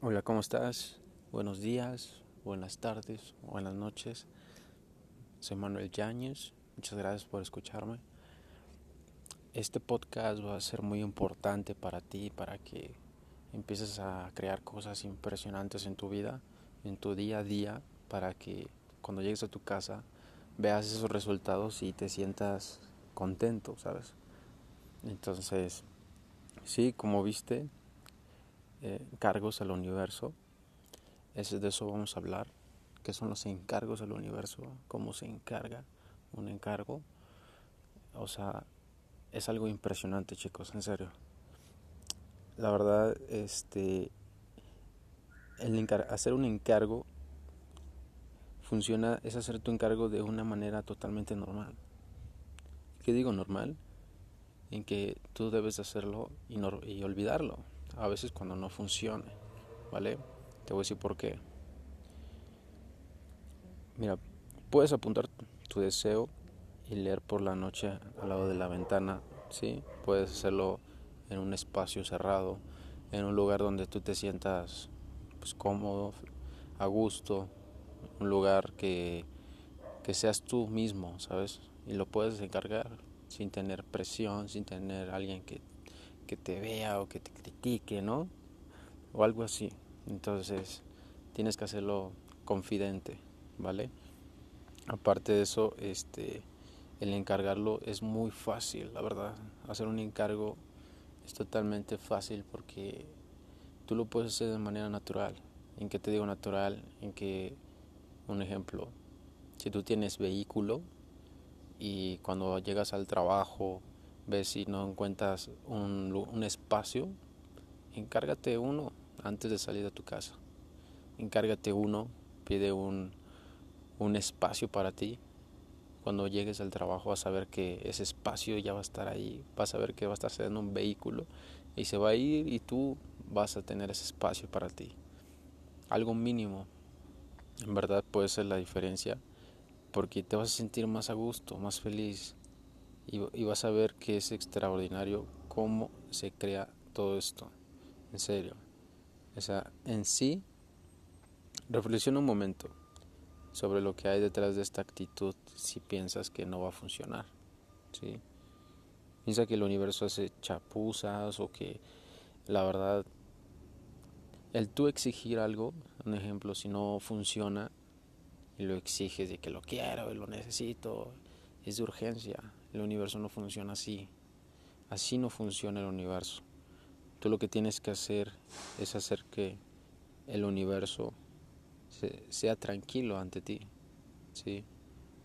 Hola, ¿cómo estás? Buenos días, buenas tardes, buenas noches. Soy Manuel Yáñez. Muchas gracias por escucharme. Este podcast va a ser muy importante para ti, para que empieces a crear cosas impresionantes en tu vida, en tu día a día, para que cuando llegues a tu casa veas esos resultados y te sientas contento, ¿sabes? Entonces, sí, como viste, eh, encargos al universo. Es de eso vamos a hablar. ¿Qué son los encargos al universo? ¿Cómo se encarga un encargo? O sea, es algo impresionante, chicos, en serio. La verdad, este, el hacer un encargo funciona, es hacer tu encargo de una manera totalmente normal. ¿Qué digo normal? En que tú debes hacerlo y, y olvidarlo a veces cuando no funcione, ¿vale? Te voy a decir por qué. Mira, puedes apuntar tu deseo y leer por la noche al lado de la ventana, ¿sí? Puedes hacerlo en un espacio cerrado, en un lugar donde tú te sientas pues, cómodo, a gusto, un lugar que, que seas tú mismo, ¿sabes? Y lo puedes encargar sin tener presión, sin tener alguien que que te vea o que te critique, ¿no? O algo así. Entonces, tienes que hacerlo confidente, ¿vale? Aparte de eso, este el encargarlo es muy fácil, la verdad. Hacer un encargo es totalmente fácil porque tú lo puedes hacer de manera natural. ¿En qué te digo natural? En que, un ejemplo, si tú tienes vehículo y cuando llegas al trabajo ves si no encuentras un, espacio, encárgate uno antes de salir de tu casa. Encárgate uno, pide un, un espacio para ti. Cuando llegues al trabajo vas a ver que ese espacio ya va a estar ahí, vas a ver que va a estar en un vehículo y se va a ir y tú vas a tener ese espacio para ti. Algo mínimo, en verdad puede ser la diferencia porque te vas a sentir más a gusto, más feliz, y, vas a ver que es extraordinario cómo se crea todo esto. En serio. O sea, en sí, reflexiona un momento sobre lo que hay detrás de esta actitud si piensas que no va a funcionar. ¿sí? Piensa que el universo hace chapuzas o que la verdad, el tú exigir algo, un ejemplo, si no funciona y lo exiges de que lo quiero y lo necesito, es de urgencia. El universo no funciona así. Así no funciona el universo. Tú lo que tienes que hacer es hacer que el universo sea tranquilo ante ti. ¿sí?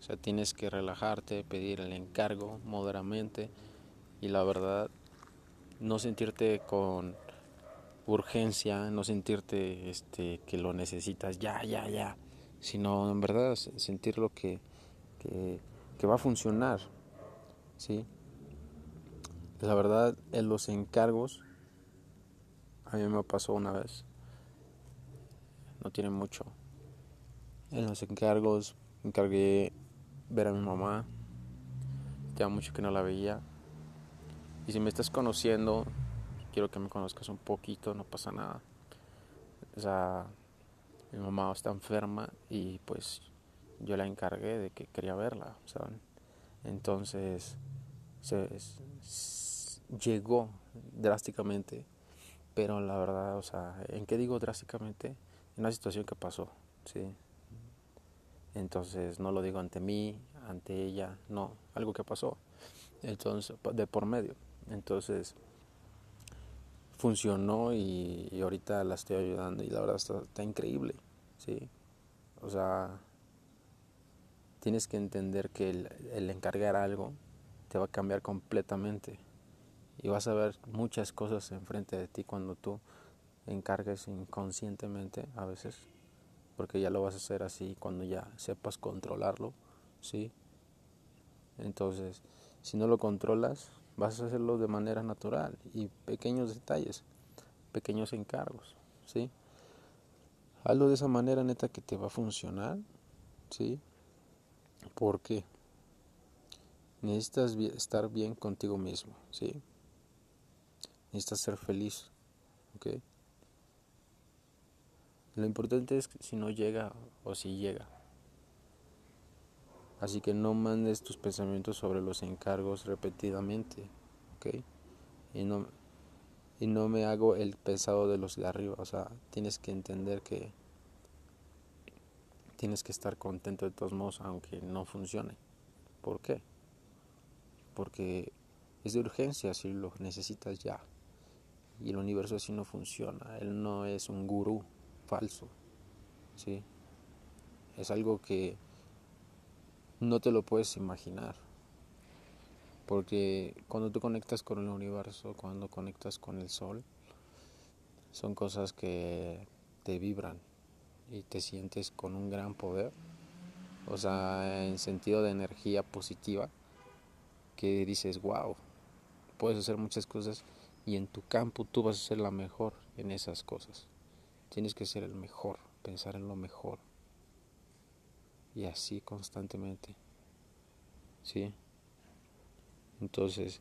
O sea, tienes que relajarte, pedir el encargo moderadamente y la verdad, no sentirte con urgencia, no sentirte este, que lo necesitas ya, ya, ya, sino en verdad sentir lo que, que, que va a funcionar. ¿Sí? La verdad, en los encargos, a mí me pasó una vez, no tiene mucho. En los encargos encargué ver a mi mamá, ya mucho que no la veía. Y si me estás conociendo, quiero que me conozcas un poquito, no pasa nada. O sea, mi mamá está enferma y pues yo la encargué de que quería verla, ¿saben? Entonces, se, llegó drásticamente, pero la verdad, o sea, ¿en qué digo drásticamente? En una situación que pasó, ¿sí? Entonces, no lo digo ante mí, ante ella, no, algo que pasó, entonces, de por medio. Entonces, funcionó y, ahorita la estoy ayudando y la verdad está, está increíble, ¿sí? O sea, tienes que entender que el, encargar algo te va a cambiar completamente y vas a ver muchas cosas enfrente de ti cuando tú encargues inconscientemente a veces porque ya lo vas a hacer así cuando ya sepas controlarlo sí entonces si no lo controlas vas a hacerlo de manera natural y pequeños detalles pequeños encargos sí hazlo de esa manera neta que te va a funcionar sí ¿Por qué? Necesitas estar bien contigo mismo, ¿sí? Necesitas ser feliz, ¿ok? Lo importante es si no llega o si llega. Así que no mandes tus pensamientos sobre los encargos repetidamente, ¿ok? Y no, y no me hago el pesado de los de arriba, o sea, tienes que entender que tienes que estar contento de todos modos aunque no funcione. ¿Por qué? Porque es de urgencia si lo necesitas ya. Y el universo así no funciona. Él no es un gurú falso. ¿Sí? Es algo que no te lo puedes imaginar. Porque cuando tú conectas con el universo, cuando conectas con el sol, son cosas que te vibran y te sientes con un gran poder. O sea, en sentido de energía positiva, que dices, wow, puedes hacer muchas cosas y en tu campo tú vas a ser la mejor en esas cosas. Tienes que ser el mejor, pensar en lo mejor. Y así constantemente. ¿Sí? Entonces,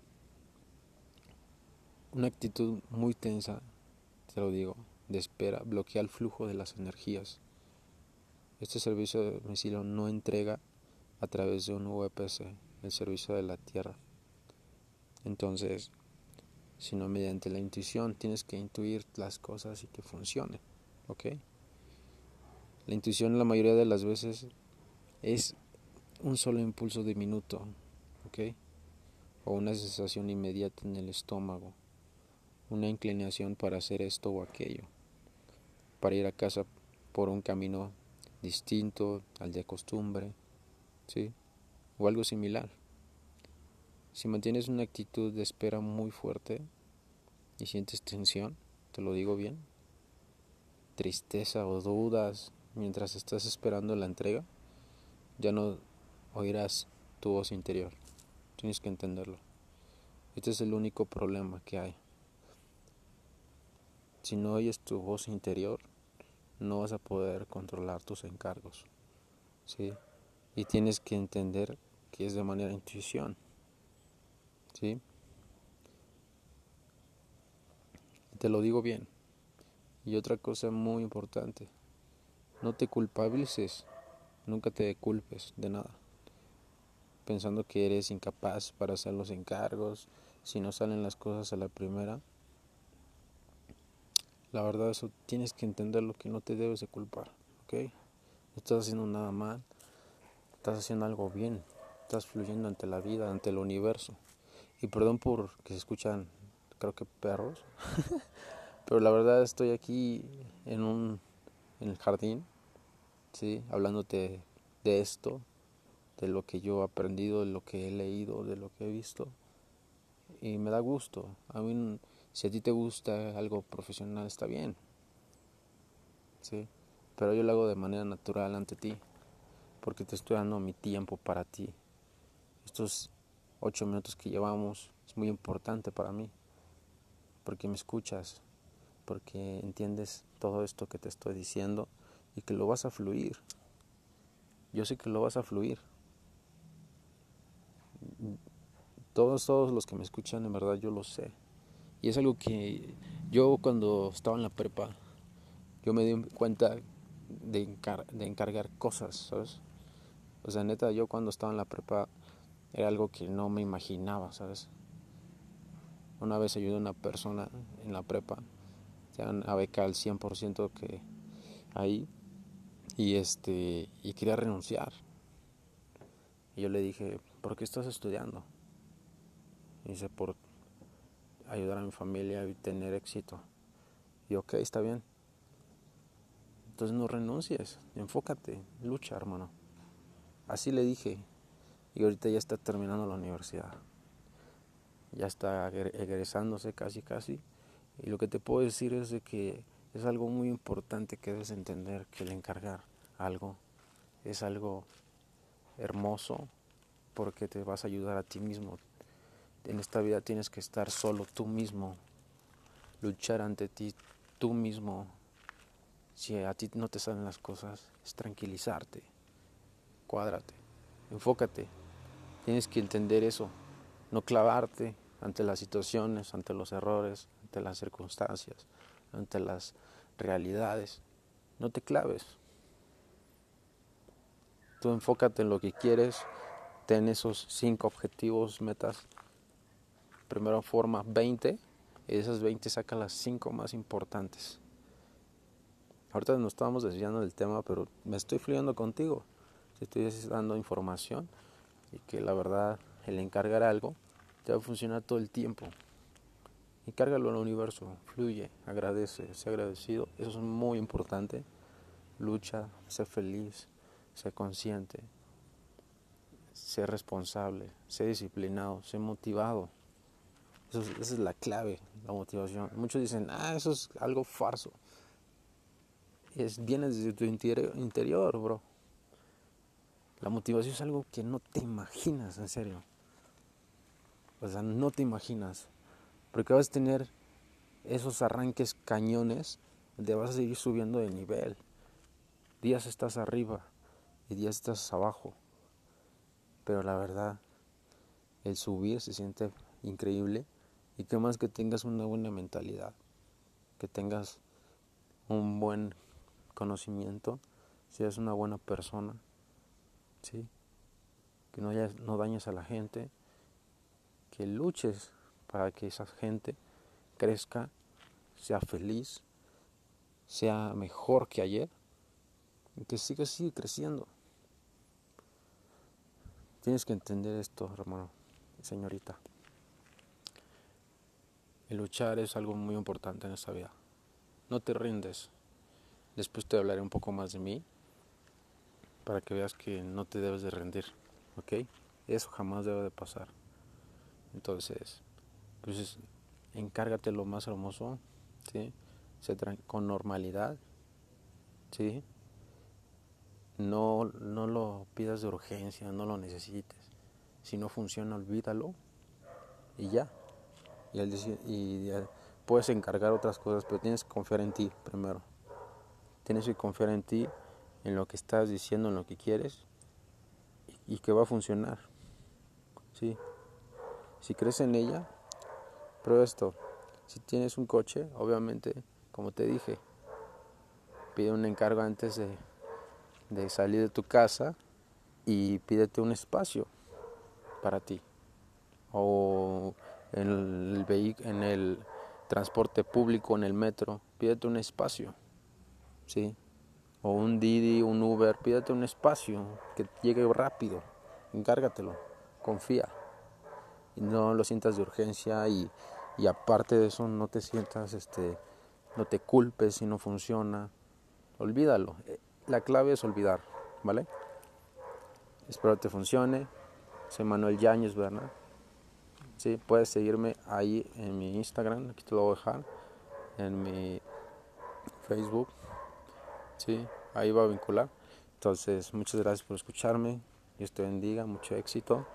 una actitud muy tensa, te lo digo, de espera, bloquea el flujo de las energías. Este servicio de domicilio no entrega a través de un VPC el servicio de la Tierra. Entonces, sino mediante la intuición tienes que intuir las cosas y que funcionen, ¿ok? La intuición la mayoría de las veces es un solo impulso de minuto, ¿ok? O una sensación inmediata en el estómago, una inclinación para hacer esto o aquello, para ir a casa por un camino distinto al de costumbre, ¿sí? O algo similar. Si mantienes una actitud de espera muy fuerte y sientes tensión, te lo digo bien, tristeza o dudas mientras estás esperando la entrega, ya no oirás tu voz interior. Tienes que entenderlo. Este es el único problema que hay. Si no oyes tu voz interior, no vas a poder controlar tus encargos. ¿sí? Y tienes que entender que es de manera intuición. ¿Sí? Te lo digo bien. Y otra cosa muy importante, no te culpabilices, nunca te culpes de nada, pensando que eres incapaz para hacer los encargos, si no salen las cosas a la primera. La verdad eso tienes que entender lo que no te debes de culpar, ¿ok? No estás haciendo nada mal, estás haciendo algo bien, estás fluyendo ante la vida, ante el universo. Y perdón por que se escuchan, creo que perros. Pero la verdad estoy aquí en un en el jardín, sí, hablándote de esto, de lo que yo he aprendido, de lo que he leído, de lo que he visto. Y me da gusto. A mí si a ti te gusta algo profesional está bien. Sí, pero yo lo hago de manera natural ante ti, porque te estoy dando mi tiempo para ti. Estos ocho minutos que llevamos es muy importante para mí, porque me escuchas, porque entiendes todo esto que te estoy diciendo y que lo vas a fluir. Yo sé que lo vas a fluir. Todos, todos los que me escuchan, en verdad yo lo sé. Y es algo que yo cuando estaba en la prepa, yo me di cuenta de, de encargar cosas, ¿sabes? O sea, neta, yo cuando estaba en la prepa era algo que no me imaginaba, ¿sabes? Una vez ayudé a una persona en la prepa, ya a beca al 100% que ahí, y este, y quería renunciar. Y yo le dije, ¿por qué estás estudiando? Y dice, por ayudar a mi familia y tener éxito. Y ok, está bien. Entonces no renuncies, enfócate, lucha, hermano. Así le dije, y ahorita ya está terminando la universidad. Ya está egresándose casi casi. Y lo que te puedo decir es de que es algo muy importante que debes entender que el encargar algo es algo hermoso porque te vas a ayudar a ti mismo. En esta vida tienes que estar solo tú mismo, luchar ante ti tú mismo. Si a ti no te salen las cosas, es tranquilizarte, cuádrate, enfócate, Tienes que entender eso, no clavarte ante las situaciones, ante los errores, ante las circunstancias, ante las realidades. no te claves. Tú enfócate en lo que quieres, ten esos cinco objetivos, metas. Primero forma 20 y de esas 20 saca las cinco más importantes. Ahorita nos estábamos desviando del tema, pero me estoy fluyendo contigo. Te estoy dando información y que la verdad el encargar algo te va a funcionar todo el tiempo. Encárgalo al universo, fluye, agradece, sé agradecido. Eso es muy importante. Lucha, sé feliz, sé consciente, sé responsable, sé disciplinado, sé motivado. Esa es la clave, la motivación. Muchos dicen, ah, eso es algo falso. Es, viene desde tu interior, interior, bro. La motivación es algo que no te imaginas, en serio. O sea, no te imaginas. Porque vas a tener esos arranques cañones donde vas a seguir subiendo de nivel. Días estás arriba y días estás abajo. Pero la verdad, el subir se siente increíble. Y que más que tengas una buena mentalidad, que tengas un buen conocimiento, seas una buena persona ¿sí? que no, no dañes a la gente, que luches para que esa gente crezca, sea feliz, sea mejor que ayer y que siga así creciendo. Tienes que entender esto, hermano, señorita. Luchar es algo muy importante en esta vida. No te rindes. Después te hablaré un poco más de mí para que veas que no te debes de rendir, ¿ok? Eso jamás debe de pasar. Entonces, pues encárgate lo más hermoso, ¿sí? con normalidad, ¿sí? No, no lo pidas de urgencia, no lo necesites. Si no funciona, olvídalo y ya. Y, y puedes encargar otras cosas, pero tienes que confiar en ti primero. Tienes que confiar en ti en lo que estás diciendo, en lo que quieres y, que va a funcionar. ¿Sí? Si crees en ella, prueba esto. Si tienes un coche, obviamente, como te dije, pide un encargo antes de, de salir de tu casa y pídete un espacio para ti. O en el, en el transporte público, en el metro, pídete un espacio. ¿Sí? o un Didi, un Uber, pídate un espacio que llegue rápido, encárgatelo, confía no lo sientas de urgencia y, y aparte de eso no te sientas, este, no te culpes si no funciona, olvídalo, eh, la clave es olvidar, ¿vale? Espero que te funcione, soy Manuel Yáñez, ¿verdad? Sí, puedes seguirme ahí en mi Instagram, aquí te lo voy a dejar, en mi Facebook, Sí, ahí va a vincular. Entonces, muchas gracias por escucharme. Dios te bendiga, mucho éxito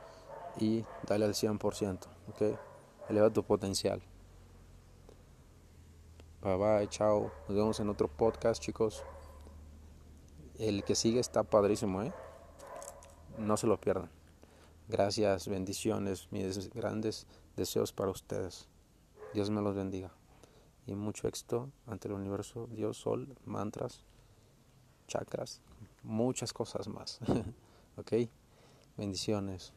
y dale al 100%, ¿ok? Eleva tu potencial. Bye bye, chao. Nos vemos en otro podcast, chicos. El que sigue está padrísimo, ¿eh? No se lo pierdan. Gracias, bendiciones, mis grandes deseos para ustedes. Dios me los bendiga. Y mucho éxito ante el universo, Dios, Sol, mantras chakras, muchas cosas más. ¿Ok? Bendiciones.